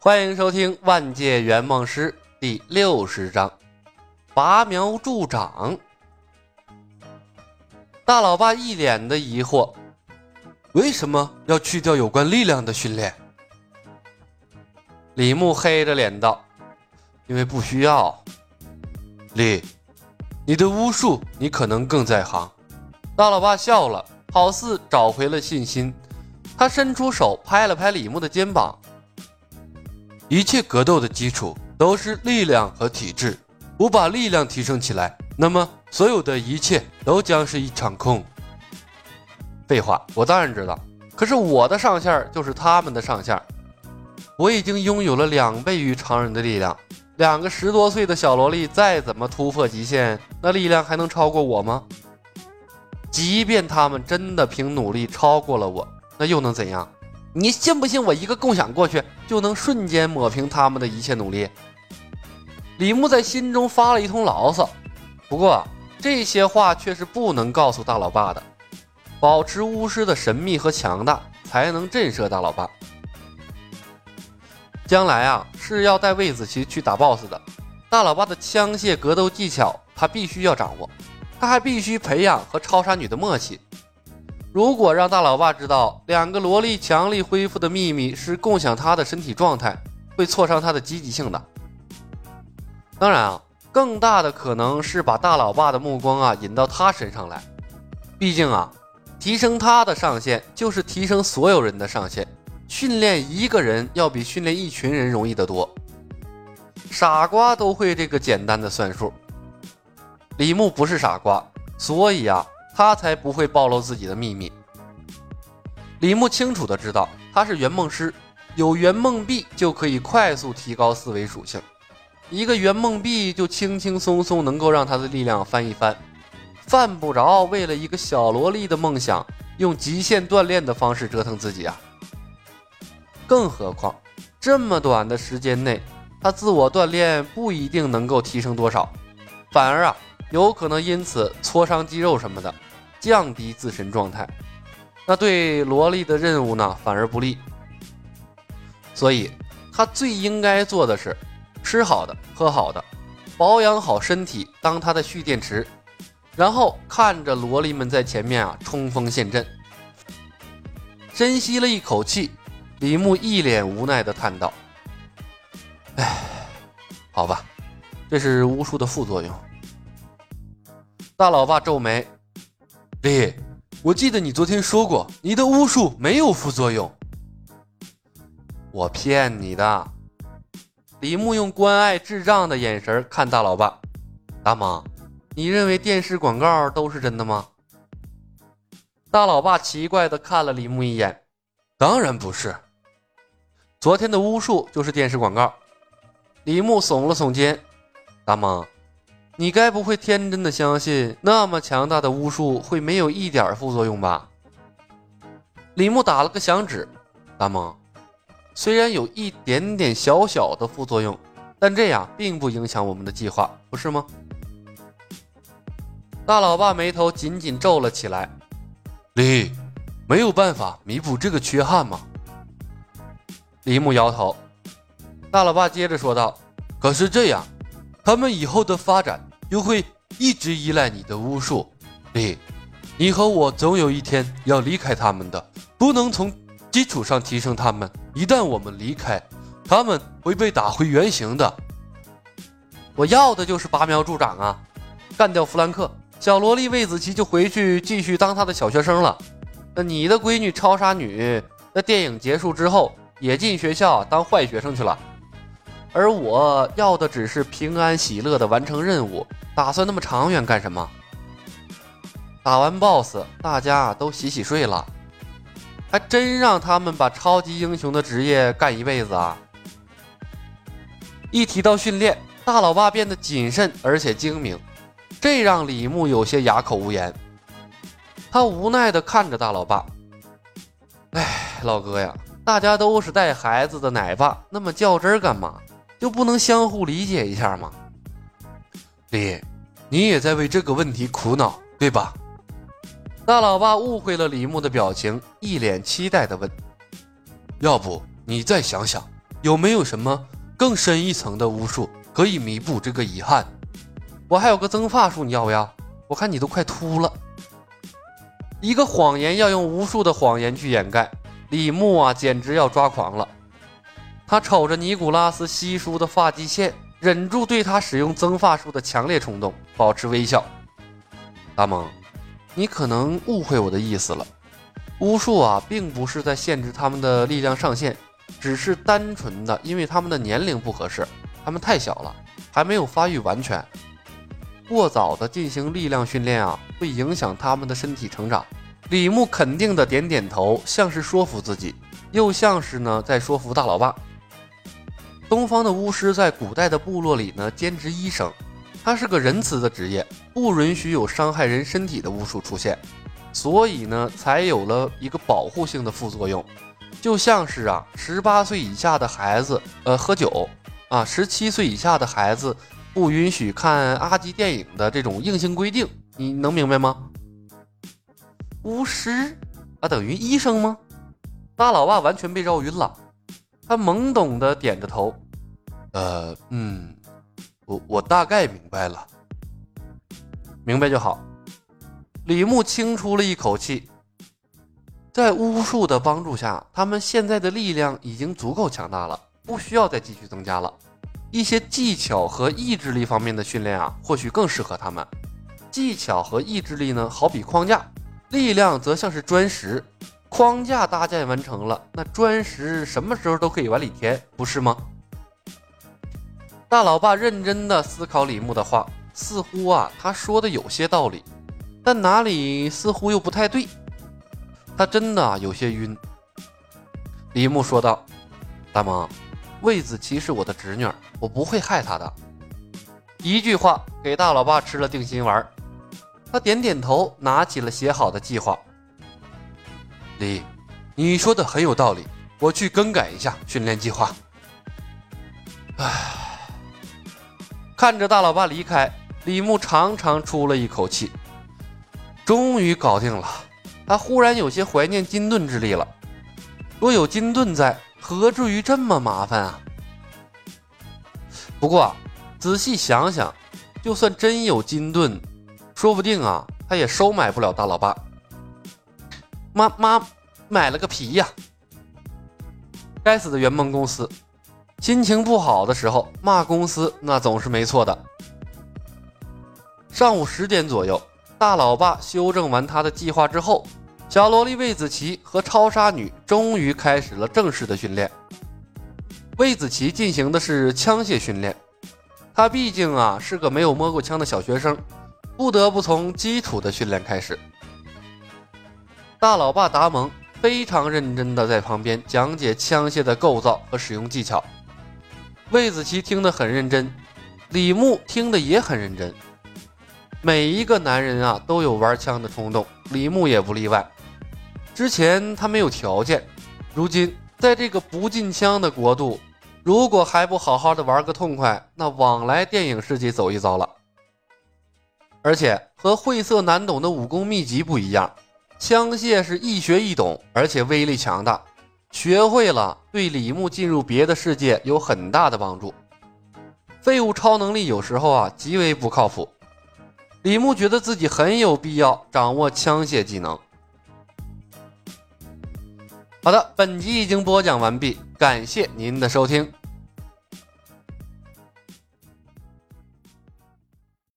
欢迎收听《万界圆梦师》第六十章《拔苗助长》。大老爸一脸的疑惑：为什么要去掉有关力量的训练？李牧黑着脸道：“因为不需要。”李，你的巫术，你可能更在行。大老爸笑了，好似找回了信心。他伸出手拍了拍李牧的肩膀。一切格斗的基础都是力量和体质。我把力量提升起来，那么所有的一切都将是一场空。废话，我当然知道。可是我的上限就是他们的上限。我已经拥有了两倍于常人的力量。两个十多岁的小萝莉再怎么突破极限，那力量还能超过我吗？即便他们真的凭努力超过了我，那又能怎样？你信不信我一个共享过去就能瞬间抹平他们的一切努力？李牧在心中发了一通牢骚，不过这些话却是不能告诉大老爸的。保持巫师的神秘和强大，才能震慑大老爸。将来啊，是要带魏子琪去打 BOSS 的。大老爸的枪械格斗技巧，他必须要掌握。他还必须培养和超杀女的默契。如果让大老爸知道两个萝莉强力恢复的秘密是共享他的身体状态，会挫伤他的积极性的。当然啊，更大的可能是把大老爸的目光啊引到他身上来。毕竟啊，提升他的上限就是提升所有人的上限。训练一个人要比训练一群人容易得多。傻瓜都会这个简单的算术。李牧不是傻瓜，所以啊。他才不会暴露自己的秘密。李牧清楚的知道，他是圆梦师，有圆梦币就可以快速提高思维属性，一个圆梦币就轻轻松松能够让他的力量翻一番，犯不着为了一个小萝莉的梦想，用极限锻炼的方式折腾自己啊！更何况，这么短的时间内，他自我锻炼不一定能够提升多少，反而啊，有可能因此挫伤肌肉什么的。降低自身状态，那对萝莉的任务呢反而不利。所以，他最应该做的是吃好的、喝好的，保养好身体，当他的蓄电池，然后看着萝莉们在前面啊冲锋陷阵。深吸了一口气，李牧一脸无奈的叹道：“哎，好吧，这是巫术的副作用。”大老爸皱眉。李，我记得你昨天说过，你的巫术没有副作用。我骗你的。李牧用关爱智障的眼神看大老爸。大妈，你认为电视广告都是真的吗？大老爸奇怪的看了李牧一眼。当然不是。昨天的巫术就是电视广告。李牧耸了耸肩。大妈。你该不会天真的相信那么强大的巫术会没有一点副作用吧？李牧打了个响指，大梦，虽然有一点点小小的副作用，但这样并不影响我们的计划，不是吗？大老爸眉头紧紧皱了起来。李，没有办法弥补这个缺憾吗？李牧摇头。大老爸接着说道：“可是这样，他们以后的发展……”又会一直依赖你的巫术，李，你和我总有一天要离开他们的，不能从基础上提升他们。一旦我们离开，他们会被打回原形的。我要的就是拔苗助长啊！干掉弗兰克，小萝莉魏子琪就回去继续当他的小学生了。那你的闺女超杀女，那电影结束之后也进学校当坏学生去了。而我要的只是平安喜乐的完成任务，打算那么长远干什么？打完 BOSS，大家都洗洗睡了，还真让他们把超级英雄的职业干一辈子啊！一提到训练，大老爸变得谨慎而且精明，这让李牧有些哑口无言。他无奈地看着大老爸：“哎，老哥呀，大家都是带孩子的奶爸，那么较真干嘛？”就不能相互理解一下吗？李，你也在为这个问题苦恼，对吧？大老爸误会了李牧的表情，一脸期待地问：“要不你再想想，有没有什么更深一层的巫术可以弥补这个遗憾？我还有个增发术，你要不要？我看你都快秃了。一个谎言要用无数的谎言去掩盖，李牧啊，简直要抓狂了。他瞅着尼古拉斯稀疏的发际线，忍住对他使用增发术的强烈冲动，保持微笑。大蒙，你可能误会我的意思了。巫术啊，并不是在限制他们的力量上限，只是单纯的因为他们的年龄不合适，他们太小了，还没有发育完全。过早的进行力量训练啊，会影响他们的身体成长。李牧肯定的点点头，像是说服自己，又像是呢在说服大老爸。东方的巫师在古代的部落里呢，兼职医生，他是个仁慈的职业，不允许有伤害人身体的巫术出现。所以呢，才有了一个保护性的副作用，就像是啊，十八岁以下的孩子，呃，喝酒啊，十七岁以下的孩子不允许看阿基电影的这种硬性规定，你能明白吗？巫师啊，等于医生吗？大老爸完全被绕晕了，他懵懂的点着头，呃，嗯，我我大概明白了，明白就好。李牧轻出了一口气，在巫术的帮助下，他们现在的力量已经足够强大了，不需要再继续增加了。一些技巧和意志力方面的训练啊，或许更适合他们。技巧和意志力呢，好比框架；力量则像是砖石。框架搭建完成了，那砖石什么时候都可以往里填，不是吗？大老爸认真的思考李牧的话，似乎啊，他说的有些道理。但哪里似乎又不太对，他真的有些晕。李牧说道：“大萌，魏子琪是我的侄女，我不会害她的。”一句话给大老爸吃了定心丸。他点点头，拿起了写好的计划。李，你说的很有道理，我去更改一下训练计划。唉，看着大老爸离开，李牧长长出了一口气。终于搞定了，他忽然有些怀念金盾之力了。若有金盾在，何至于这么麻烦啊？不过仔细想想，就算真有金盾，说不定啊，他也收买不了大老爸。妈妈买了个皮呀！该死的圆梦公司，心情不好的时候骂公司，那总是没错的。上午十点左右。大老爸修正完他的计划之后，小萝莉魏子琪和超杀女终于开始了正式的训练。魏子琪进行的是枪械训练，他毕竟啊是个没有摸过枪的小学生，不得不从基础的训练开始。大老爸达蒙非常认真地在旁边讲解枪械的构造和使用技巧，魏子琪听得很认真，李牧听得也很认真。每一个男人啊都有玩枪的冲动，李牧也不例外。之前他没有条件，如今在这个不禁枪的国度，如果还不好好的玩个痛快，那往来电影世界走一遭了。而且和晦涩难懂的武功秘籍不一样，枪械是易学易懂，而且威力强大，学会了对李牧进入别的世界有很大的帮助。废物超能力有时候啊极为不靠谱。李牧觉得自己很有必要掌握枪械技能。好的，本集已经播讲完毕，感谢您的收听。